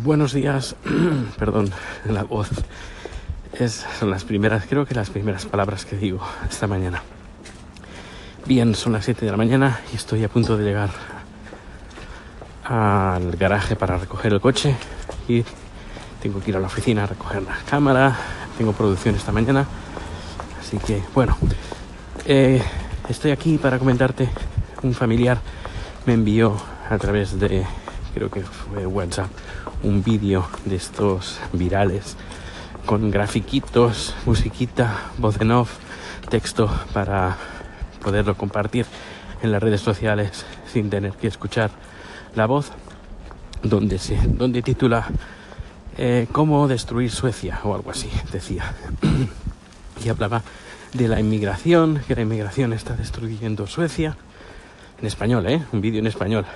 Buenos días, perdón, la voz. Es, son las primeras, creo que las primeras palabras que digo esta mañana. Bien, son las 7 de la mañana y estoy a punto de llegar al garaje para recoger el coche y tengo que ir a la oficina a recoger la cámara. Tengo producción esta mañana, así que bueno, eh, estoy aquí para comentarte. Un familiar me envió a través de, creo que fue WhatsApp, un vídeo de estos virales con grafiquitos, musiquita, voz en off, texto para poderlo compartir en las redes sociales sin tener que escuchar la voz, donde se, donde titula eh, cómo destruir Suecia o algo así, decía. y hablaba de la inmigración, que la inmigración está destruyendo Suecia. En español, ¿eh? Un vídeo en español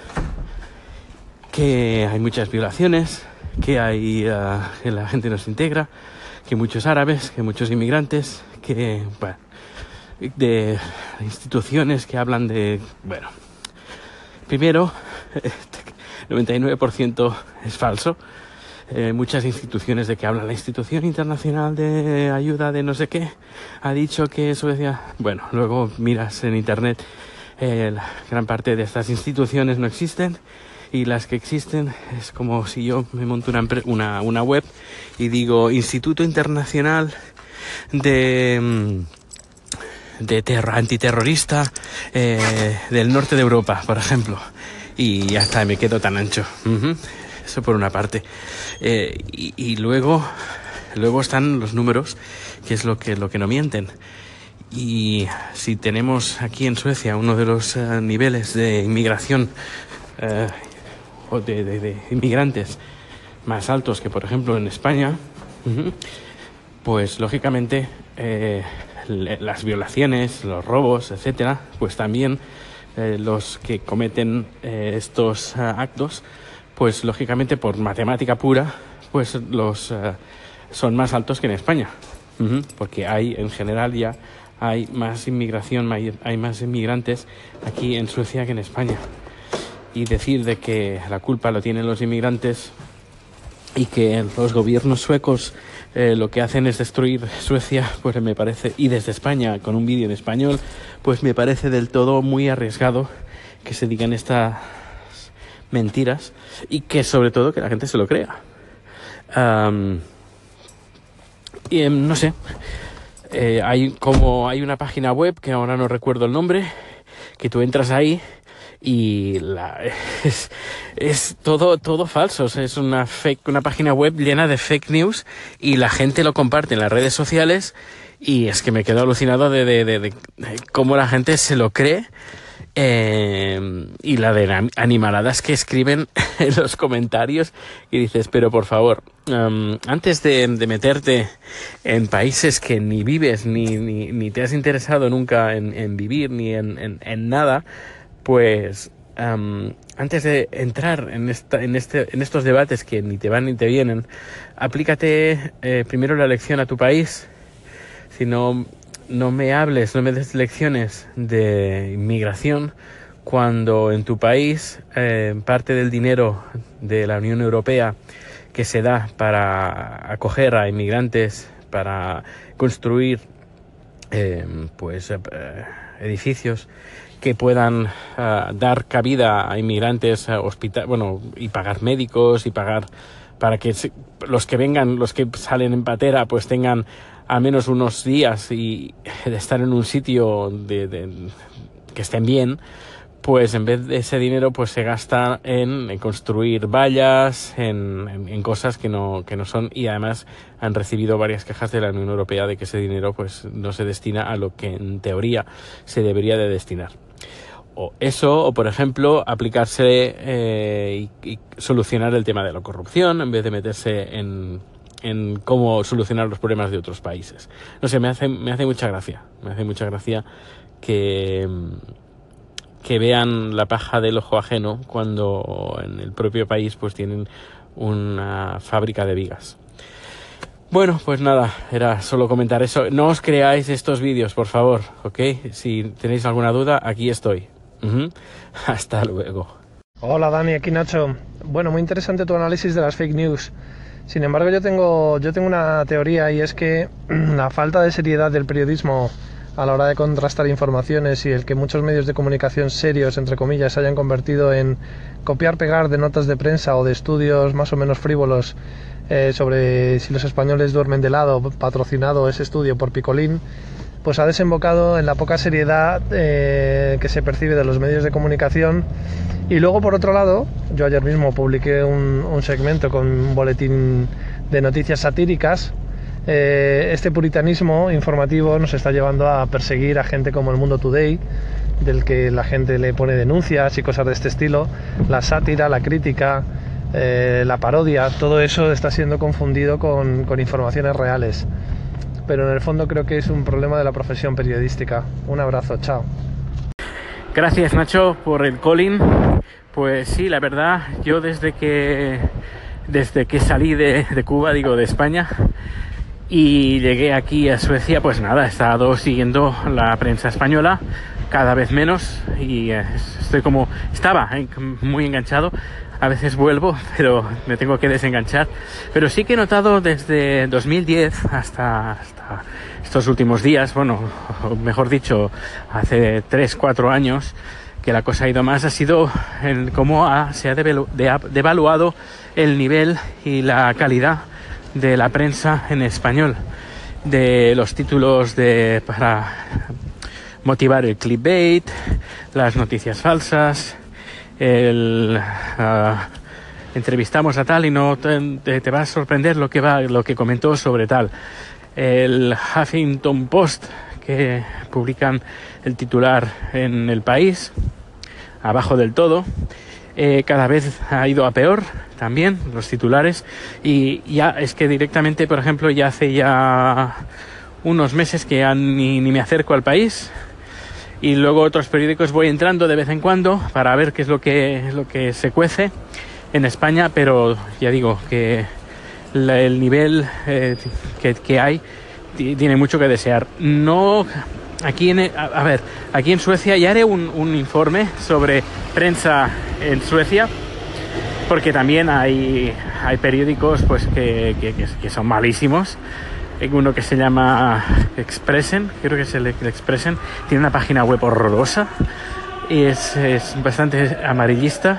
que hay muchas violaciones, que hay uh, que la gente no se integra, que muchos árabes, que muchos inmigrantes, que bueno, de instituciones que hablan de bueno, primero 99% es falso. Eh, muchas instituciones de que hablan la institución internacional de ayuda de no sé qué ha dicho que Suecia bueno luego miras en internet eh, la gran parte de estas instituciones no existen y las que existen es como si yo me monto una, una, una web y digo Instituto Internacional de mm, de terror, antiterrorista eh, del norte de Europa, por ejemplo. Y ya está, me quedo tan ancho. Eso por una parte. Eh, y, luego, luego están los números, que es lo que, lo que no mienten. Y si tenemos aquí en Suecia uno de los uh, niveles de inmigración uh, o de, inmigrantes más altos que por ejemplo en España, pues lógicamente eh, las violaciones, los robos, etcétera, pues también eh, los que cometen eh, estos actos, pues lógicamente por matemática pura, pues los son más altos que en España, porque hay en general ya hay más inmigración, hay más inmigrantes aquí en Suecia que en España y decir de que la culpa lo tienen los inmigrantes y que los gobiernos suecos eh, lo que hacen es destruir Suecia, pues me parece, y desde España con un vídeo en español, pues me parece del todo muy arriesgado que se digan estas mentiras y que sobre todo que la gente se lo crea. Um, y eh, no sé, eh, hay como hay una página web que ahora no recuerdo el nombre, que tú entras ahí y es, es, todo todo falso. Es una fake una página web llena de fake news y la gente lo comparte en las redes sociales y es que me quedo alucinado de, de, de, cómo la gente se lo cree eh, y la de animaladas que escriben en los comentarios y dices pero por favor antes de, meterte en países que ni vives ni, ni, ni te has interesado nunca en, en vivir ni en, en nada pues um, antes de entrar en, esta, en, este, en estos debates que ni te van ni te vienen, aplícate eh, primero la lección a tu país. Si no, no me hables, no me des lecciones de inmigración cuando en tu país eh, parte del dinero de la Unión Europea que se da para acoger a inmigrantes, para construir eh, pues eh, edificios que puedan uh, dar cabida a inmigrantes a hospital, bueno, y pagar médicos y pagar para que los que vengan, los que salen en patera, pues tengan al menos unos días y de estar en un sitio de, de, que estén bien, pues en vez de ese dinero pues se gasta en, construir vallas, en, en, cosas que no, que no son y además han recibido varias quejas de la Unión Europea de que ese dinero pues no se destina a lo que en teoría se debería de destinar. O eso, o por ejemplo, aplicarse eh, y, y, solucionar el tema de la corrupción en vez de meterse en, en cómo solucionar los problemas de otros países. No sé, me hace, me hace mucha gracia. Me hace mucha gracia que, que vean la paja del ojo ajeno cuando en el propio país pues tienen una fábrica de vigas. Bueno, pues nada, era solo comentar eso. No os creáis estos vídeos, por favor, ¿ok? Si tenéis alguna duda, aquí estoy. Hasta luego. Hola Dani, aquí Nacho. Bueno, muy interesante tu análisis de las fake news. Sin embargo, yo tengo, yo tengo una teoría y es que la falta de seriedad del periodismo a la hora de contrastar informaciones y el que muchos medios de comunicación serios, entre comillas, se hayan convertido en copiar-pegar de notas de prensa o de estudios más o menos frívolos eh, sobre si los españoles duermen de lado, patrocinado ese estudio por Picolín, pues ha desembocado en la poca seriedad eh, que se percibe de los medios de comunicación. Y luego, por otro lado, yo ayer mismo publiqué un, un segmento con un boletín de noticias satíricas eh, este puritanismo informativo nos está llevando a perseguir a gente como el Mundo Today, del que la gente le pone denuncias y cosas de este estilo, la sátira, la crítica, eh, la parodia, todo eso está siendo confundido con, informaciones reales. Pero en el fondo creo que es un problema de la profesión periodística. Un abrazo, chao. Gracias Nacho por el calling. Pues sí, la verdad, yo desde que desde que salí de Cuba, digo de España, y llegué aquí a Suecia, pues nada, he estado siguiendo la prensa española cada vez menos y eh, estoy como estaba eh, muy enganchado. A veces vuelvo, pero me tengo que desenganchar. Pero sí que he notado desde 2010 hasta, hasta estos últimos días, bueno, mejor dicho, hace 3, 4 años, que la cosa ha ido más, ha sido el cómo ha, se ha devaluado el nivel y la calidad de la prensa en español, de los títulos de para motivar el clickbait, las noticias falsas, el uh, entrevistamos a tal y no te, te, va a sorprender lo que va lo que comentó sobre tal. El Huffington Post que publican el titular en el país abajo del todo eh, cada vez ha ido a peor también los titulares y ya es que directamente por ejemplo ya hace ya unos meses que ni, me acerco al país y luego otros periódicos voy entrando de vez en cuando para ver qué es lo que, lo que se cuece en España, pero ya digo que el nivel eh, que, que, hay tiene mucho que desear. No, aquí en, a ver, aquí en Suecia ya haré un, un informe sobre prensa en Suecia, porque también hay, hay periódicos pues que, que, son malísimos. Hay uno que se llama Expressen, creo que es el, el Expressen, tiene una página web horrorosa y es, es bastante amarillista.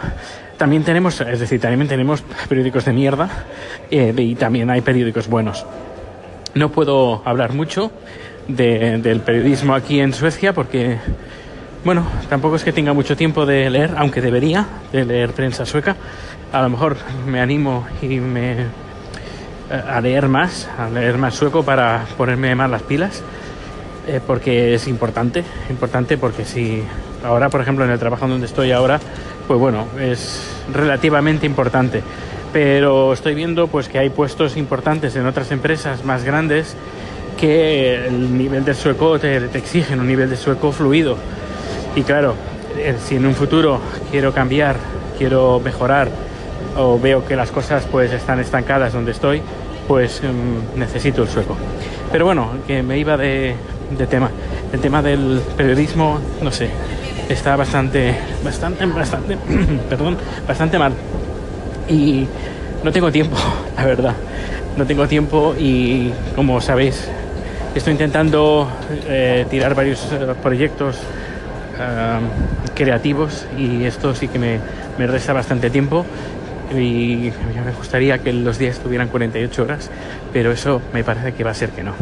También tenemos, es decir, también tenemos periódicos de mierda eh, y también hay periódicos buenos. No puedo hablar mucho de, del periodismo aquí en Suecia porque bueno, tampoco es que tenga mucho tiempo de leer, aunque debería, de leer prensa sueca. A lo mejor me animo y me eh, a leer más, a leer más sueco para ponerme más las pilas, eh, porque es importante, importante porque si ahora, por ejemplo, en el trabajo donde estoy ahora, pues bueno, es relativamente importante. Pero estoy viendo pues que hay puestos importantes en otras empresas más grandes que el nivel de sueco te, te exigen un nivel de sueco fluido y claro, eh, si en un futuro quiero cambiar, quiero mejorar o veo que las cosas pues están estancadas donde estoy, pues um, necesito el sueco. Pero bueno, que me iba de, de, tema. El tema del periodismo, no sé, está bastante, bastante, bastante, perdón, bastante mal. Y no tengo tiempo, la verdad. No tengo tiempo y como sabéis, estoy intentando eh, tirar varios eh, proyectos creativos y esto sí que me, me resta bastante tiempo y me gustaría que los días tuvieran 48 horas, pero eso me parece que va a ser que no.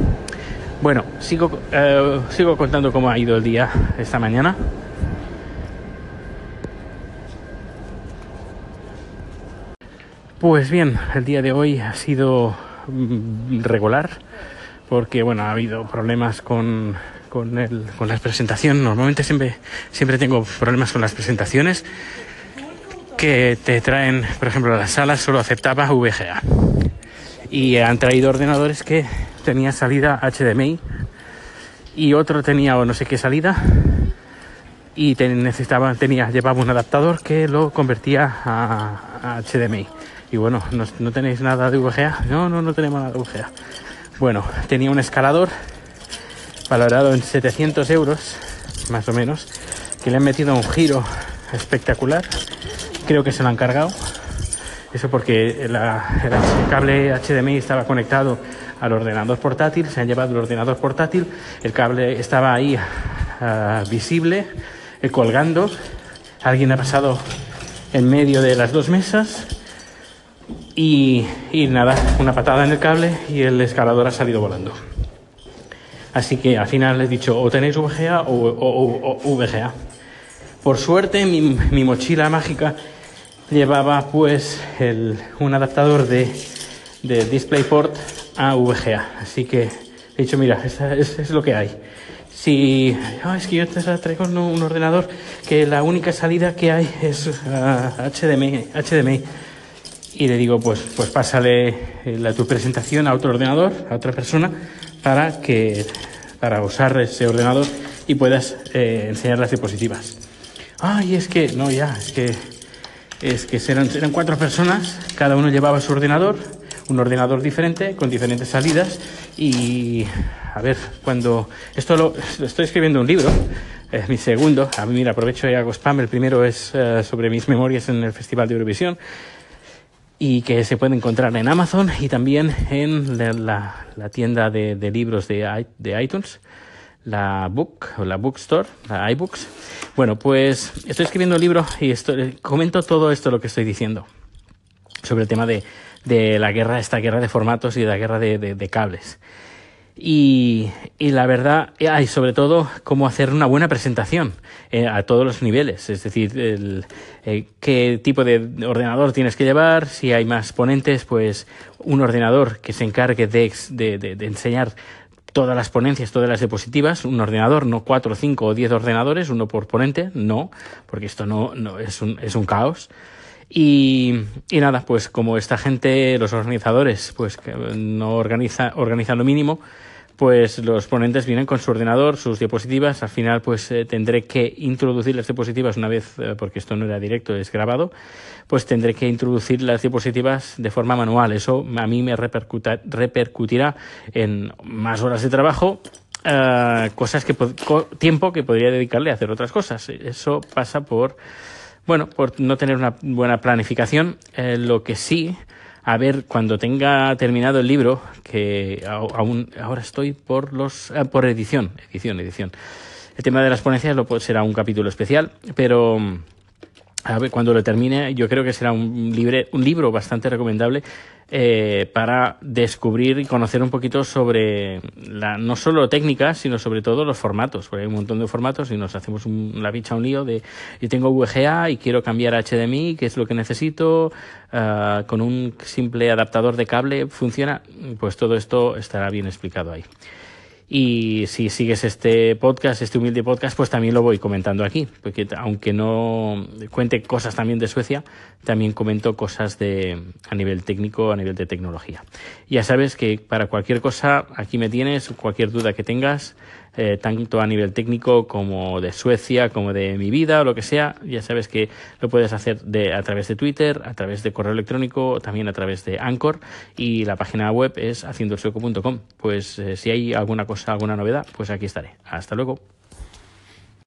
Bueno, sigo, uh, sigo contando cómo ha ido el día esta mañana. Pues bien, el día de hoy ha sido mm, regular porque bueno, ha habido problemas con con, el, con la presentación. Normalmente siempre, siempre tengo problemas con las presentaciones que te traen, por ejemplo, la sala solo aceptaba VGA. Y han traído ordenadores que tenía salida HDMI y otro tenía o no sé qué salida y te necesitaba, tenía, llevaba un adaptador que lo convertía a, a HDMI. Y bueno, ¿no, ¿no, tenéis nada de VGA? No, no, no tenemos nada de VGA. Bueno, tenía un escalador valorado en 700 euros, más o menos, que le han metido un giro espectacular creo que se lo han cargado. Eso porque el cable HDMI estaba conectado al ordenador portátil, se han llevado el ordenador portátil, el cable estaba ahí uh, visible, eh, colgando, alguien ha pasado en medio de las dos mesas y, y, nada, una patada en el cable y el escalador ha salido volando. Así que al final les he dicho o tenéis VGA o, VGA. Por suerte mi, mochila mágica llevaba pues un adaptador de, DisplayPort a VGA. Así que he dicho, mira, es, lo que hay. Si oh, es que yo te traigo un, ordenador que la única salida que hay es uh, HDMI, HDMI. Y le digo, pues, pues pásale la, tu presentación a otro ordenador, a otra persona, para que para usar ese ordenador y puedas eh, enseñar las diapositivas. Ay, es que, no, ya, es que es que eran, eran cuatro personas, cada uno llevaba su ordenador, un ordenador diferente, con diferentes salidas, y a ver, cuando esto lo, estoy escribiendo un libro, es mi segundo, a mí mira, aprovecho y hago spam, el primero es uh, sobre mis memorias en el Festival de Eurovisión, y que se puede encontrar en Amazon y también en la, tienda de, libros de, de iTunes la Book o la Bookstore, la iBooks. Bueno, pues estoy escribiendo un libro y estoy, comento todo esto lo que estoy diciendo sobre el tema de, la guerra, esta guerra de formatos y de la guerra de cables. Y, y, la verdad, hay sobre todo cómo hacer una buena presentación eh, a todos los niveles, es decir, el, eh, qué tipo de ordenador tienes que llevar, si hay más ponentes, pues un ordenador que se encargue de, de, de enseñar todas las ponencias, todas las diapositivas, un ordenador, no cuatro, cinco o diez ordenadores, uno por ponente, no, porque esto no, no es, un, es un caos. Y, nada, pues como esta gente, los organizadores, pues que no organiza, organizan lo mínimo, pues los ponentes vienen con su ordenador, sus diapositivas. Al final, pues eh, tendré que introducir las diapositivas una vez, eh, porque esto no era directo, es grabado, pues tendré que introducir las diapositivas de forma manual. Eso a mí me repercutirá en más horas de trabajo, uh, cosas que tiempo que podría dedicarle a hacer otras cosas. Eso pasa por, bueno, por no tener una buena planificación. Eh, lo que sí a ver cuando tenga terminado el libro, que aún ahora estoy por los eh, por edición, edición, edición. El tema de las ponencias lo será un capítulo especial, pero a ver, cuando lo termine, yo creo que será un, libre, un libro bastante recomendable eh, para descubrir y conocer un poquito sobre la, no solo técnica, sino sobre todo los formatos, porque hay un montón de formatos y nos hacemos un, la bicha un lío de yo tengo VGA y quiero cambiar a HDMI, qué es lo que necesito, uh, con un simple adaptador de cable funciona, pues todo esto estará bien explicado ahí. Y si sigues este podcast, este humilde podcast, pues también lo voy comentando aquí, porque aunque no cuente cosas también de Suecia, también comento cosas de a nivel técnico, a nivel de tecnología. Ya sabes que para cualquier cosa aquí me tienes, cualquier duda que tengas, eh, tanto a nivel técnico como de Suecia, como de mi vida o lo que sea, ya sabes que lo puedes hacer de, a través de Twitter, a través de correo electrónico, también a través de Anchor y la página web es haciendosueco.com. Pues eh, si hay alguna cosa, alguna novedad, pues aquí estaré. Hasta luego.